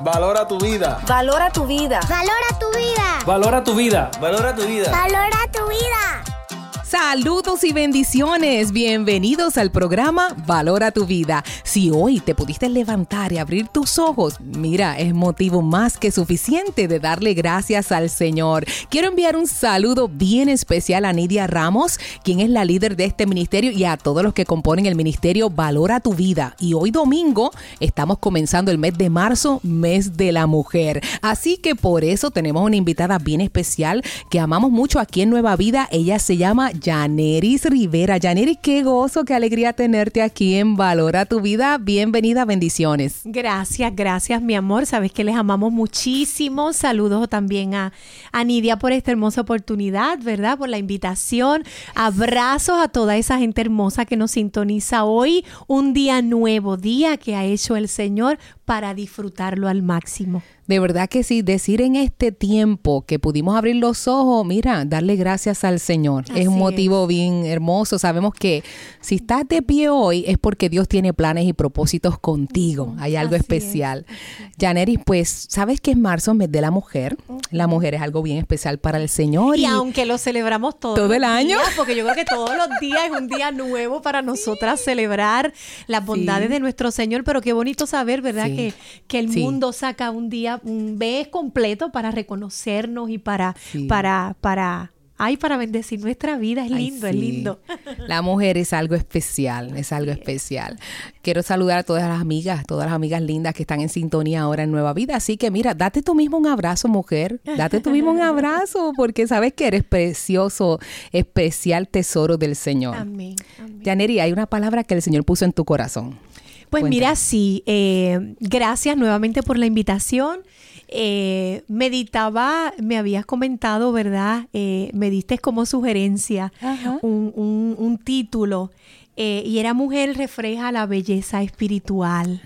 Valora tu vida. Valora tu vida. Valora tu vida. Valora tu vida. Valora tu vida. Valora tu vida. Saludos y bendiciones. Bienvenidos al programa Valora tu vida. Si hoy te pudiste levantar y abrir tus ojos, mira, es motivo más que suficiente de darle gracias al Señor. Quiero enviar un saludo bien especial a Nidia Ramos, quien es la líder de este ministerio, y a todos los que componen el ministerio Valora tu vida. Y hoy domingo estamos comenzando el mes de marzo, mes de la mujer. Así que por eso tenemos una invitada bien especial que amamos mucho aquí en Nueva Vida. Ella se llama Yaneris Rivera. Yaneris, qué gozo, qué alegría tenerte aquí en Valora tu Vida. Bienvenida, bendiciones. Gracias, gracias, mi amor. Sabes que les amamos muchísimo. Saludos también a, a Nidia por esta hermosa oportunidad, ¿verdad? Por la invitación. Abrazos a toda esa gente hermosa que nos sintoniza hoy. Un día nuevo, día que ha hecho el Señor para disfrutarlo al máximo. De verdad que sí, decir en este tiempo que pudimos abrir los ojos, mira, darle gracias al Señor. Así es un es. motivo bien hermoso. Sabemos que si estás de pie hoy es porque Dios tiene planes y propósitos contigo. Hay algo Así es. especial. Janeris, pues, ¿sabes que es marzo, mes de la mujer? La mujer es algo bien especial para el Señor. Y aunque lo celebramos todo, ¿Todo el año? porque yo creo que todos los días es un día nuevo para nosotras celebrar las bondades Sí. de nuestro Señor, pero qué bonito saber, ¿verdad? Sí. Que, que el Sí. mundo saca un día, un mes completo para reconocernos y para, Sí. para, para, ay, para bendecir nuestra vida. Es Ay, lindo, es lindo. La mujer es algo especial, es algo especial. Quiero saludar a todas las amigas, todas las amigas lindas que están en sintonía ahora en Nueva Vida. Así que mira, date tú mismo un abrazo, mujer. Date tú mismo un abrazo, porque sabes que eres precioso, especial tesoro del Señor. Amén. amén. Janeri, hay una palabra que el Señor puso en tu corazón. Pues Cuéntame. mira, sí, eh, gracias nuevamente por la invitación. Eh, meditaba, me habías comentado, ¿verdad? Eh, me diste como sugerencia un, un- un título y era Mujer refleja la belleza espiritual.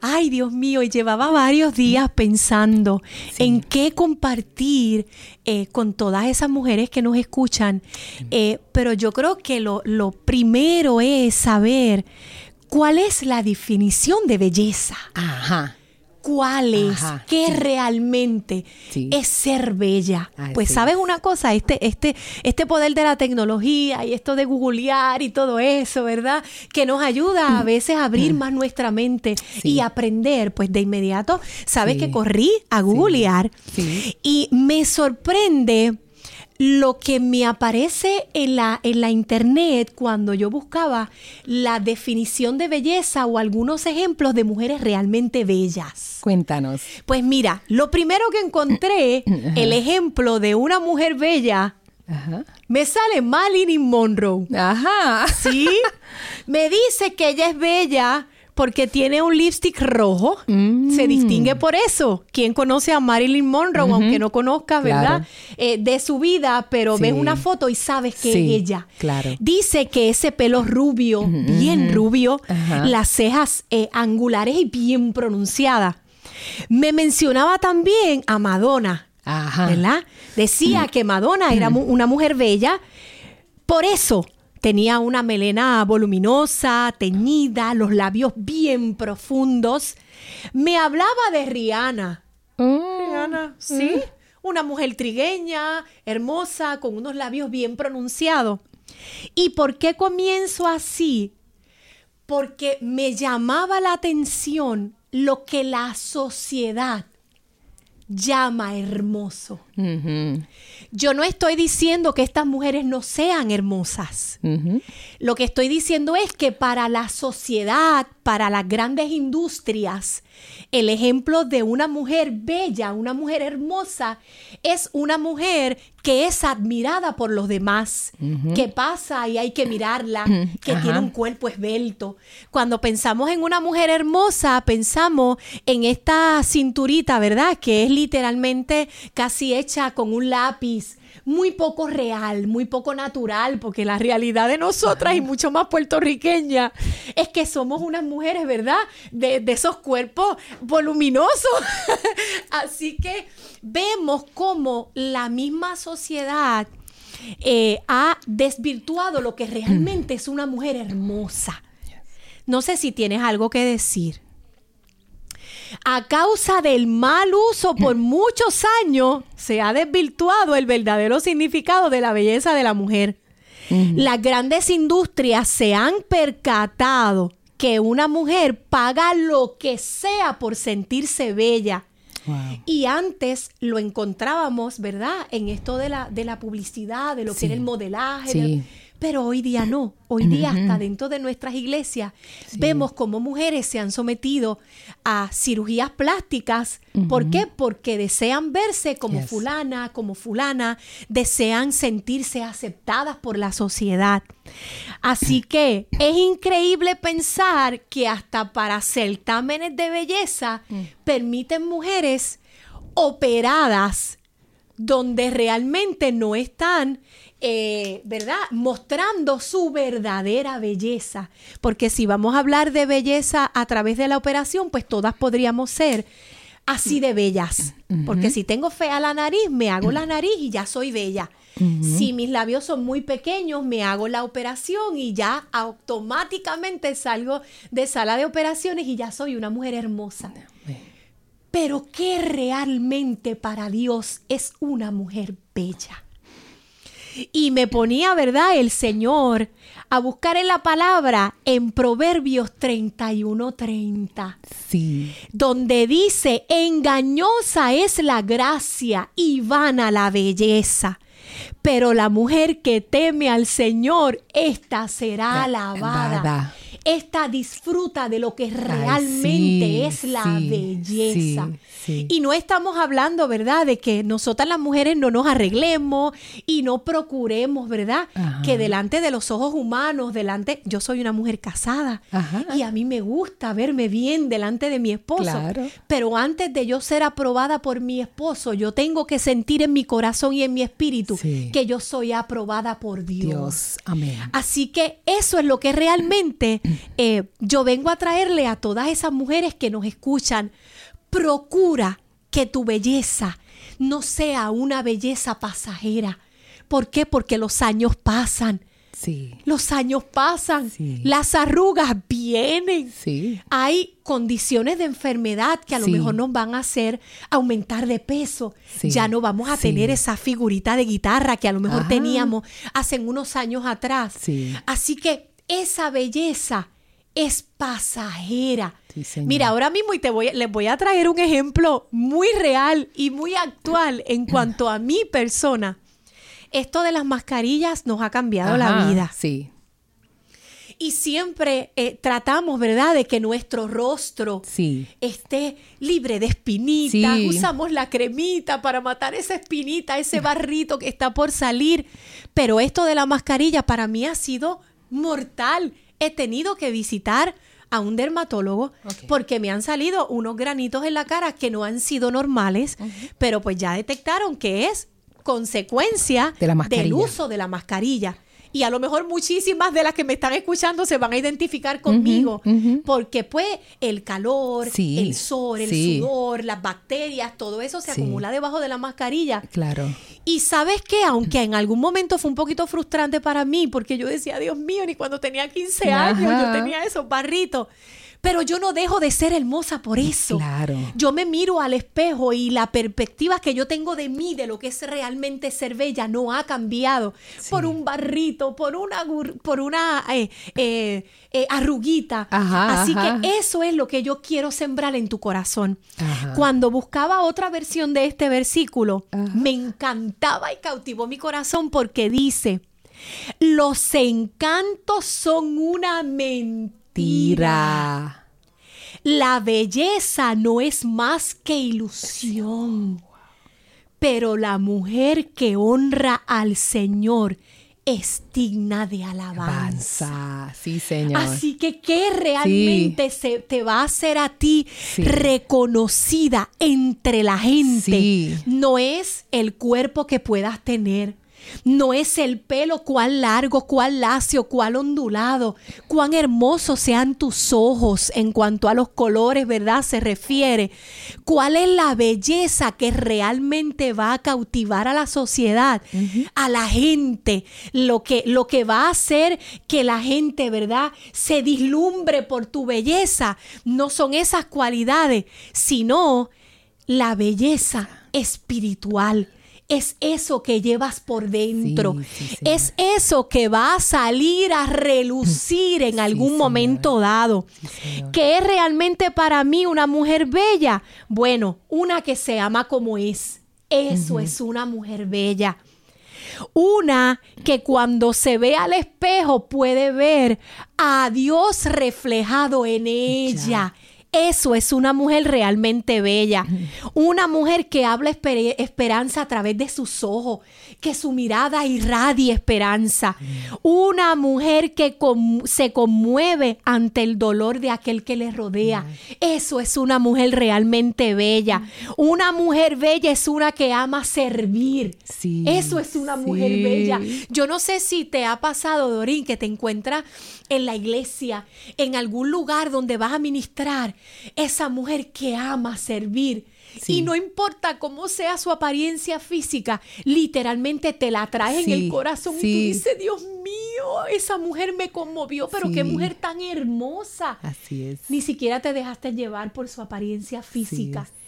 Ay, Dios mío, y llevaba varios días pensando en qué compartir eh, con todas esas mujeres que nos escuchan. Eh, pero yo creo que lo, lo primero es saber cuál es la definición de belleza. Ajá. ¿Cuál es? Ajá, ¿Qué sí. realmente Sí. es ser bella? Así pues sabes es. una cosa, este, este, este poder de la tecnología y esto de googlear y todo eso, ¿verdad? Que nos ayuda a veces a abrir más nuestra mente Mm. Y aprender. Pues de inmediato, sabes que corrí a googlear y me sorprende lo que me aparece en la, en la internet cuando yo buscaba la definición de belleza o algunos ejemplos de mujeres realmente bellas. Cuéntanos. Pues mira, lo primero que encontré, el ejemplo de una mujer bella, Ajá. me sale Marilyn Monroe. Ajá. ¿Sí? Me dice que ella es bella porque tiene un lipstick rojo. Mm. Se distingue por eso. ¿Quién conoce a Marilyn Monroe? Aunque no conozca, ¿verdad? Eh, de su vida, pero Sí. ves una foto y sabes que Sí, es ella. claro. Dice que ese pelo rubio, bien rubio, las cejas eh, angulares y bien pronunciadas. Me mencionaba también a Madonna. Ajá. ¿verdad? Decía que Madonna era mu- una mujer bella, por eso tenía una melena voluminosa, teñida, los labios bien profundos. Me hablaba de Rihanna. Mm. Rihanna, sí, una mujer trigueña, hermosa, con unos labios bien pronunciados. ¿Y por qué comienzo así? Porque me llamaba la atención lo que la sociedad llama hermoso. Yo no estoy diciendo que estas mujeres no sean hermosas. Lo que estoy diciendo es que para la sociedad, para las grandes industrias, el ejemplo de una mujer bella, una mujer hermosa, es una mujer que es admirada por los demás, que pasa y hay que mirarla, que Ajá. tiene un cuerpo esbelto. Cuando pensamos en una mujer hermosa, pensamos en esta cinturita, ¿verdad? Que es literalmente casi hecha con un lápiz muy poco real, muy poco natural, porque la realidad de nosotras y mucho más puertorriqueña es que somos unas mujeres, ¿verdad? De, de esos cuerpos voluminosos. Así que vemos cómo la misma sociedad eh, ha desvirtuado lo que realmente es una mujer hermosa. No sé si tienes algo que decir. A causa del mal uso por muchos años, se ha desvirtuado el verdadero significado de la belleza de la mujer. Las grandes industrias se han percatado que una mujer paga lo que sea por sentirse bella. Wow. Y antes lo encontrábamos, ¿verdad? En esto de la, de la publicidad, de lo Sí. que era el modelaje. Sí. de- pero hoy día no. Hoy día hasta dentro de nuestras iglesias vemos cómo mujeres se han sometido a cirugías plásticas. ¿Por qué? Porque desean verse como Yes. fulana, como fulana, desean sentirse aceptadas por la sociedad. Así que es increíble pensar que hasta para certámenes de belleza permiten mujeres operadas donde realmente no están, eh, ¿verdad? Mostrando su verdadera belleza. Porque si vamos a hablar de belleza a través de la operación, pues todas podríamos ser así de bellas. Porque si tengo fea la nariz, me hago la nariz y ya soy bella. Si mis labios son muy pequeños, me hago la operación y ya automáticamente salgo de sala de operaciones y ya soy una mujer hermosa. Pero ¿qué realmente para Dios es una mujer bella? Y me ponía, ¿verdad? El Señor a buscar en la palabra en Proverbios 31:30, Sí. donde dice, engañosa es la gracia y vana la belleza. Pero la mujer que teme al Señor, esta será alabada. Esta disfruta de lo que Ay, realmente sí, es la sí, belleza. sí. Y no estamos hablando, ¿verdad?, de que nosotras las mujeres no nos arreglemos y no procuremos, ¿verdad?, Ajá. que delante de los ojos humanos, delante, yo soy una mujer casada Ajá. y a mí me gusta verme bien delante de mi esposo. Claro. Pero antes de yo ser aprobada por mi esposo, yo tengo que sentir en mi corazón y en mi espíritu que yo soy aprobada por Dios. Dios. Amén. Así que eso es lo que realmente eh, yo vengo a traerle a todas esas mujeres que nos escuchan. Procura que tu belleza no sea una belleza pasajera. ¿Por qué? Porque los años pasan. Sí. Los años pasan. Sí. Las arrugas vienen. Sí. Hay condiciones de enfermedad que a lo mejor nos van a hacer aumentar de peso. Ya no vamos a tener esa figurita de guitarra que a lo mejor Ajá. teníamos hace unos años atrás. Sí. Así que esa belleza es pasajera. Sí. Mira, ahora mismo y te voy, les voy a traer un ejemplo muy real y muy actual en cuanto a mi persona. Esto de las mascarillas nos ha cambiado la vida. Sí. Y siempre eh, tratamos, ¿verdad?, de que nuestro rostro Sí. esté libre de espinitas. Sí. Usamos la cremita para matar esa espinita, ese barrito que está por salir. Pero esto de la mascarilla para mí ha sido mortal. He tenido que visitar a un dermatólogo porque me han salido unos granitos en la cara que no han sido normales, pero pues ya detectaron que es consecuencia De la del uso de la mascarilla. Y a lo mejor muchísimas de las que me están escuchando se van a identificar conmigo, porque pues el calor, Sí, el sol, el sí. sudor, las bacterias, todo eso se Sí. acumula debajo de la mascarilla. Claro. Y sabes que aunque en algún momento fue un poquito frustrante para mí, porque yo decía, Dios mío, ni cuando tenía 15 años Ajá. yo tenía esos barritos. Pero yo no dejo de ser hermosa por eso. Claro. Yo me miro al espejo y la perspectiva que yo tengo de mí, de lo que es realmente ser bella, no ha cambiado por un barrito, por una, por una eh, eh, eh, arruguita. Ajá, Así ajá. que eso es lo que yo quiero sembrar en tu corazón. Ajá. Cuando buscaba otra versión de este versículo, me encantaba y cautivó mi corazón porque dice, los encantos son una mentira. Tira. La belleza no es más que ilusión. Pero la mujer que honra al Señor es digna de alabanza. Avanza. Sí, señor. Así que, ¿qué realmente se, te va a hacer a ti Sí. reconocida entre la gente? Sí. No es el cuerpo que puedas tener. No es el pelo cuán largo, cuán lacio, cuán ondulado, cuán hermosos sean tus ojos en cuanto a los colores, ¿verdad? Se refiere. ¿Cuál es la belleza que realmente va a cautivar a la sociedad, a la gente? Lo que, lo que va a hacer que la gente, ¿verdad? Se dislumbre por tu belleza. No son esas cualidades, sino la belleza espiritual es eso que llevas por dentro. es eso que va a salir a relucir en algún momento dado. ¿Qué es realmente para mí una mujer bella? Bueno, una que se ama como es. Eso es una mujer bella. Una que cuando se ve al espejo puede ver a Dios reflejado en ella. Eso es una mujer realmente bella. Una mujer que habla esperanza a través de sus ojos, que su mirada irradie esperanza. Una mujer que se conmueve ante el dolor de aquel que le rodea. Eso es una mujer realmente bella. Una mujer bella es una que ama servir. Eso es una mujer bella. Yo no sé si te ha pasado, Dorín, que te encuentras en la iglesia, en algún lugar donde vas a ministrar, esa mujer que ama servir. Y no importa cómo sea su apariencia física, literalmente te la trae en el corazón y tú dices, Dios mío, esa mujer me conmovió, pero qué mujer tan hermosa. Así es. Ni siquiera te dejaste llevar por su apariencia física es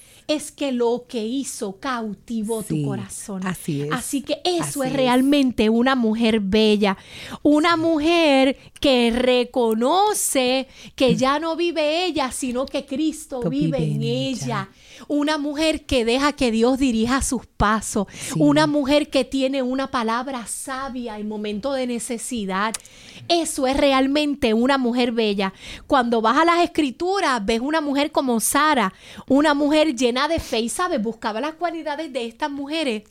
que lo que hizo cautivó tu corazón. Así es. Así que eso es realmente una mujer bella, una mujer que reconoce que ya no vive ella, sino que Cristo vive, en ella. Una mujer que deja que Dios dirija sus pasos. Una mujer que tiene una palabra sabia en momento de necesidad. Eso es realmente una mujer bella. Cuando vas a las escrituras, ves una mujer como Sara, una mujer llena de fe y sabes, buscaba las cualidades de estas mujeres.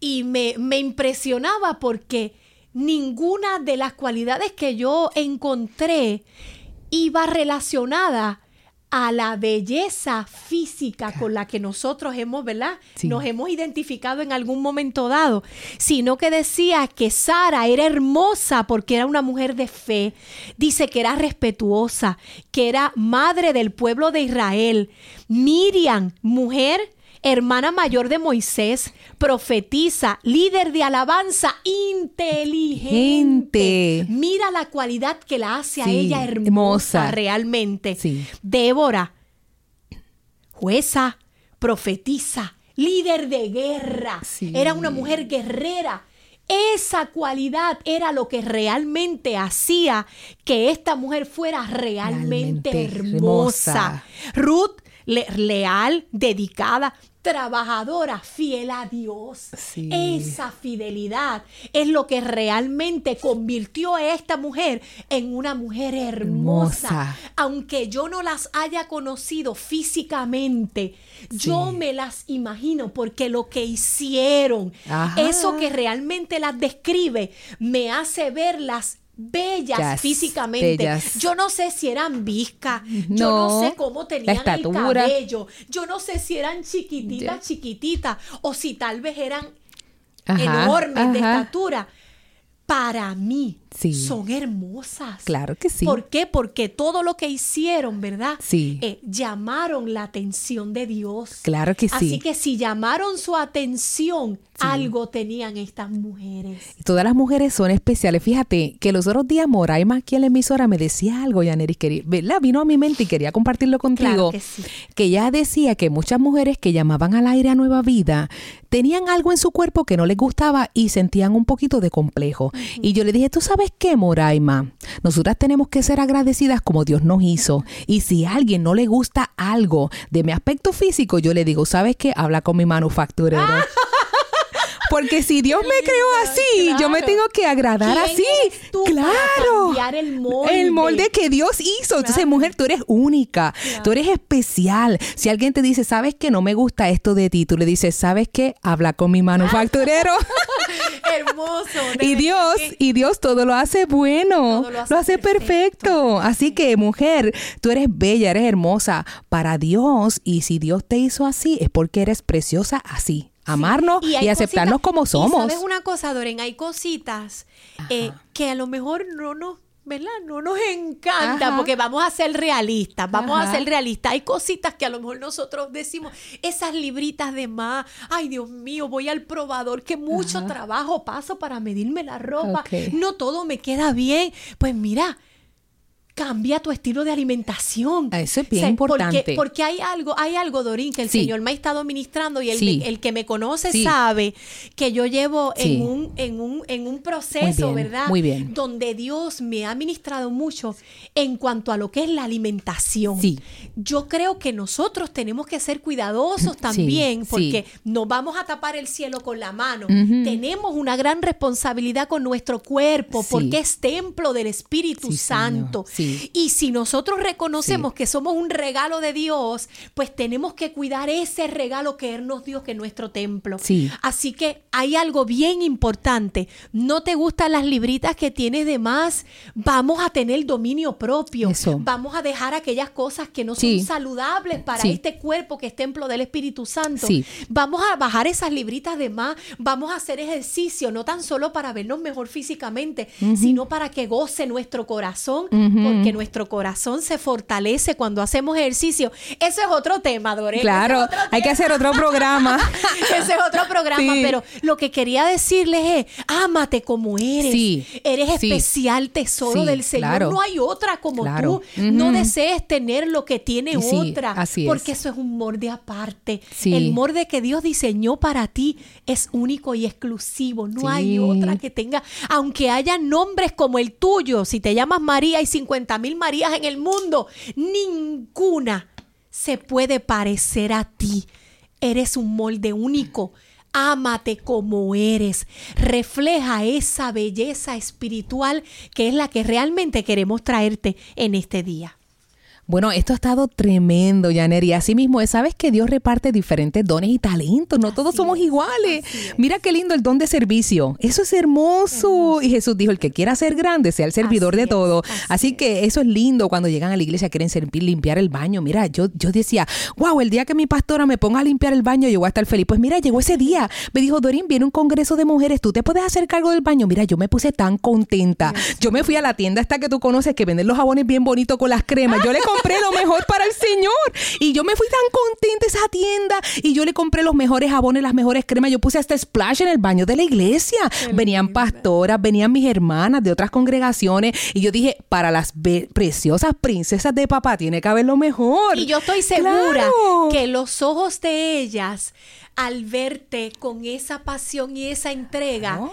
Y me, me impresionaba porque ninguna de las cualidades que yo encontré iba relacionada a la belleza física con la que nosotros hemos, ¿verdad? Nos hemos identificado en algún momento dado, sino que decía que Sara era hermosa porque era una mujer de fe, dice que era respetuosa, que era madre del pueblo de Israel. Miriam, mujer hermana mayor de Moisés, profetiza, líder de alabanza, inteligente. Mira la cualidad que la hace a ella hermosa, realmente. Débora, jueza, profetiza, líder de guerra. Era una mujer guerrera. Esa cualidad era lo que realmente hacía que esta mujer fuera realmente, hermosa. Ruth, leal, dedicada, trabajadora, fiel a Dios. Esa fidelidad es lo que realmente convirtió a esta mujer en una mujer hermosa. Aunque yo no las haya conocido físicamente, yo me las imagino porque lo que hicieron, eso que realmente las describe, me hace verlas bellas físicamente. Yo no sé si eran viscas, yo no sé cómo tenían el cabello, yo no sé si eran chiquititas, chiquititas, o si tal vez eran enormes de estatura. Para mí, son hermosas. Claro que sí. ¿Por qué? Porque todo lo que hicieron, ¿verdad? Sí. Eh, llamaron la atención de Dios. Claro que sí. Así que si llamaron su atención, algo tenían estas mujeres. Todas las mujeres son especiales. Fíjate que los otros días Moraima aquí en la emisora me decía algo, Yaneris, ¿verdad? Vino a mi mente y quería compartirlo contigo. Claro que, sí. que ella decía que muchas mujeres que llamaban al aire a nueva vida tenían algo en su cuerpo que no les gustaba y sentían un poquito de complejo. Y yo le dije, ¿tú sabes qué, Moraima? Nosotras tenemos que ser agradecidas como Dios nos hizo. Y si a alguien no le gusta algo de mi aspecto físico, yo le digo, ¿sabes qué? Habla con mi manufacturero. Porque si Dios me creó así, yo me tengo que agradar así. claro. el molde. El molde que Dios hizo. Entonces, mujer, tú eres única. Tú eres especial. Si alguien te dice, ¿sabes que no me gusta esto de ti? Tú le dices, ¿sabes qué? Habla con mi manufacturero. Hermoso. Y Dios, y Dios todo lo hace bueno. lo hace, perfecto. Así que, mujer, tú eres bella, eres hermosa para Dios. Y si Dios te hizo así, es porque eres preciosa así amarnos y, aceptarnos cositas- como y somos. sabes una cosa, Doren, hay cositas eh, que a lo mejor no nos, ¿verdad? No nos encanta Ajá. porque vamos a ser realistas, vamos Ajá. a ser realistas. Hay cositas que a lo mejor nosotros decimos, esas libritas de más, ay Dios mío, voy al probador, que mucho Ajá. trabajo paso para medirme la ropa, no todo me queda bien. Pues mira, cambia tu estilo de alimentación. Ah, eso es bien porque- importante. Porque, hay algo, hay algo, Dorín, que el Sí. Señor me ha estado ministrando y el, Sí. el que me conoce Sí. sabe que yo llevo en, un, en, un, en un proceso, Muy bien, ¿verdad? muy bien. Donde Dios me ha ministrado mucho en cuanto a lo que es la alimentación. Sí. Yo creo que nosotros tenemos que ser cuidadosos también porque no vamos a tapar el cielo con la mano. Tenemos una gran responsabilidad con nuestro cuerpo porque es templo del Espíritu Sí, señor. Sí. Y si nosotros reconocemos Sí. que somos un regalo de Dios, pues tenemos que cuidar ese regalo que Él nos dio, que es nuestro templo. Sí. Así que hay algo bien importante. No te gustan las libritas que tienes de más, vamos a tener dominio propio. Eso. Vamos a dejar aquellas cosas que no son saludables para este cuerpo que es templo del Espíritu Santo. Vamos a bajar esas libritas de más, vamos a hacer ejercicio, no tan solo para vernos mejor físicamente, sino para que goce nuestro corazón. Porque nuestro corazón se fortalece cuando hacemos ejercicio. Ese es otro tema, Doreen. Claro, es hay que hacer otro programa. ese es otro programa, Sí. pero lo que quería decirles es, ámate como eres. Sí, Eres sí. especial tesoro del Señor. claro. No hay otra como Claro. tú. No desees tener lo que tiene otra. así es. porque eso es un morde aparte. El morde que Dios diseñó para ti es único y exclusivo. No hay otra que tenga, aunque haya nombres como el tuyo, si te llamas María y 50 mil Marías en el mundo, ninguna se puede parecer a ti. Eres un molde único. Ámate como eres. Refleja esa belleza espiritual que es la que realmente queremos traerte en este día. Bueno, esto ha estado tremendo, Janer. Y así mismo es, sabes que Dios reparte diferentes dones y talentos. No todos somos es, iguales. Mira qué lindo el don de servicio. Eso es hermoso. Y Jesús dijo, el que quiera ser grande, sea el servidor Así de es, todo. así Así, es. que eso es lindo cuando llegan a la iglesia, quieren servir, limpiar el baño. Mira, yo, yo decía, wow, el día que mi pastora me ponga a limpiar el baño, yo voy a estar feliz. Pues mira, llegó ese día. Me dijo, Dorín, viene un congreso de mujeres, tú te puedes hacer cargo del baño. Mira, yo me puse tan contenta. Yo me fui a la tienda esta que tú conoces, que venden los jabones bien bonitos con las cremas. Yo le compré lo mejor para el Señor. Y yo me fui tan contenta a esa tienda. Y yo le compré los mejores jabones, las mejores cremas. Yo puse hasta splash en el baño de la iglesia. Venían pastoras, venían mis hermanas de otras congregaciones. Y yo dije, para las preciosas princesas de papá tiene que haber lo mejor. Y yo estoy segura Claro. que los ojos de ellas, al verte con esa pasión y esa entrega, Claro.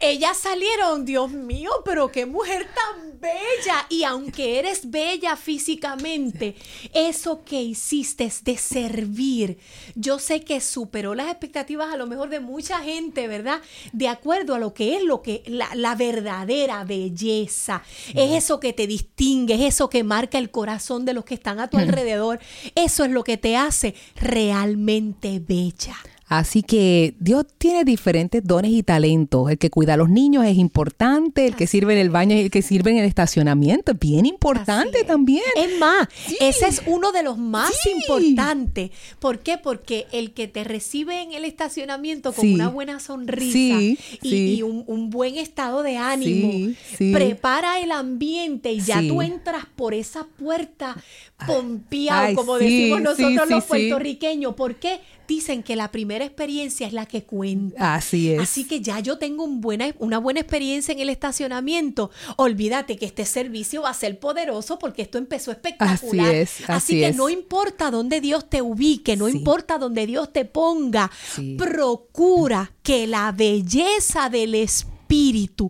Ellas salieron, Dios mío, pero qué mujer tan bella. Y aunque eres bella físicamente, eso que hiciste es de servir. Yo sé que superó las expectativas a lo mejor de mucha gente, ¿verdad? De acuerdo a lo que es lo que la, la verdadera belleza. Es eso que te distingue, es eso que marca el corazón de los que están a tu alrededor. Eso es lo que te hace realmente bella. Así que Dios tiene diferentes dones y talentos. El que cuida a los niños es importante, el que sirve en el baño y el que sirve en el estacionamiento es bien importante es. también. Es más, Sí. ese es uno de los más Sí. importantes. ¿Por qué? Porque el que te recibe en el estacionamiento con Sí. una buena sonrisa y, un, un buen estado de ánimo, prepara el ambiente y ya tú entras por esa puerta pompeado, ay, como decimos nosotros los puertorriqueños. ¿Por qué? Dicen que la primera experiencia es la que cuenta. Así es. Así que ya yo tengo un buena, una buena experiencia en el estacionamiento. Olvídate que este servicio va a ser poderoso porque esto empezó espectacular. Así es, así que es. no importa dónde Dios te ubique, no Sí. importa dónde Dios te ponga, Sí. procura que la belleza del Espíritu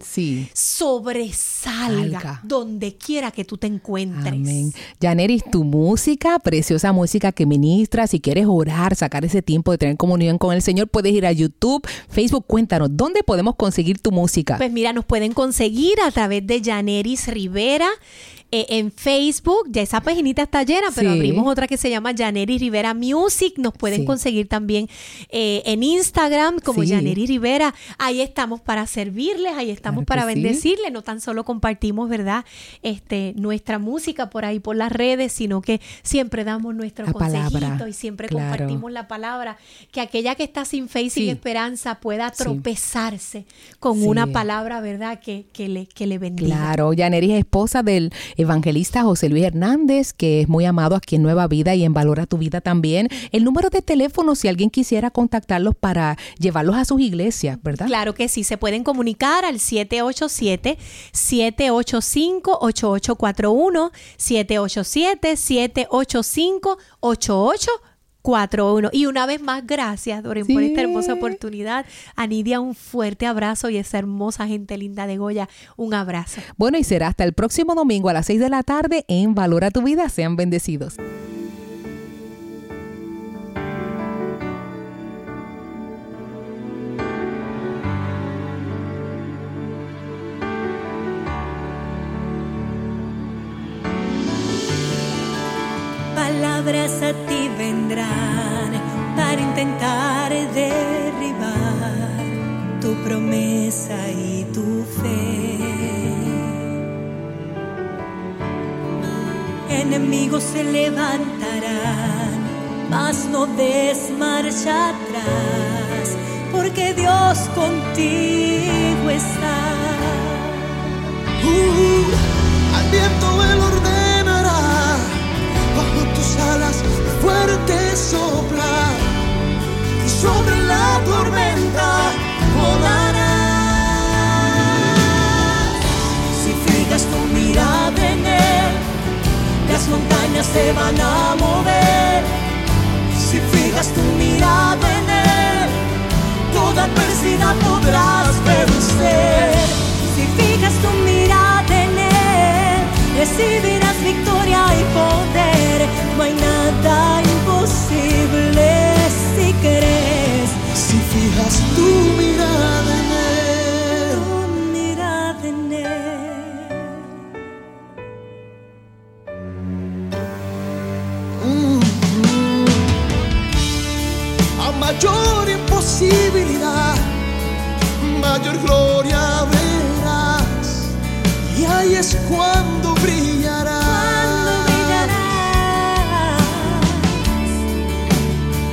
Sí. sobresalga Salga. donde quiera que tú te encuentres. Amén. Janeris, tu música, preciosa música que ministras, si quieres orar, sacar ese tiempo de tener comunión con el Señor, puedes ir a YouTube, Facebook, cuéntanos, ¿dónde podemos conseguir tu música? Pues mira, nos pueden conseguir a través de Janeris Rivera eh, en Facebook. Ya esa paginita está llena, pero Sí. abrimos otra que se llama Janeri Rivera Music. Nos pueden Sí. conseguir también eh, en Instagram como Sí. Janeri Rivera. Ahí estamos para servirles, ahí estamos Claro para bendecirles. No tan solo compartimos, ¿verdad? Este, nuestra música por ahí por las redes, sino que siempre damos nuestro La consejito palabra, y siempre claro. compartimos la palabra. Que aquella que está sin fe y sin esperanza pueda tropezarse con una palabra, ¿verdad? Que, que le, que le bendiga. Claro, Yaneri es esposa del evangelista José Luis Hernández, que es muy amado aquí en Nueva Vida y en Valora tu Vida también. El número de teléfono, si alguien quisiera contactarlos para llevarlos a sus iglesias, ¿verdad? Claro que sí, se pueden comunicar al 787-785-8841, 787-785-8841. Y una vez más, gracias, Doreen, por Sí. esta hermosa oportunidad. A Nidia, un fuerte abrazo y esa hermosa gente linda de Goya, un abrazo. Bueno, y será hasta el próximo domingo a las 6 de la tarde en Valora tu Vida. Sean bendecidos. Levantarán, mas no des marcha atrás, porque Dios contigo está. Se van a mover. Si fijas tu mirada en él, toda adversidad podrás vencer. Si fijas tu mirada en él, recibirás victoria y poder. No hay nada imposible si crees. Si fijas tu mirada gloria verás, y ahí es cuando brillará. Cuando brillarás.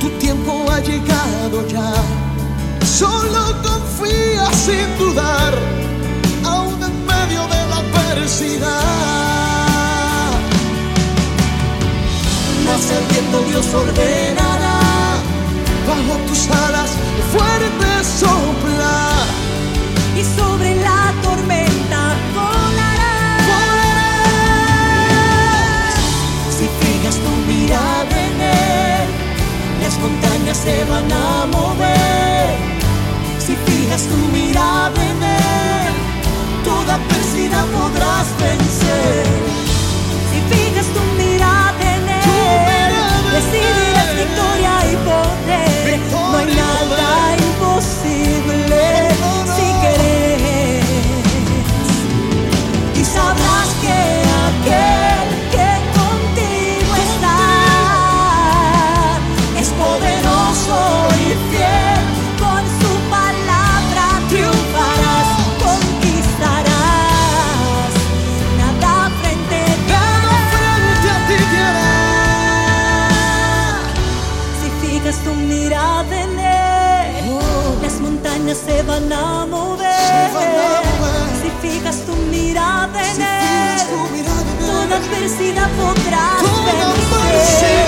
Tu tiempo ha llegado ya. Solo confía sin dudar, aún en medio de la adversidad. Mas el viento Dios ordenará, bajo tus alas fuerte sopla. Adversidad podrás Toda vencer.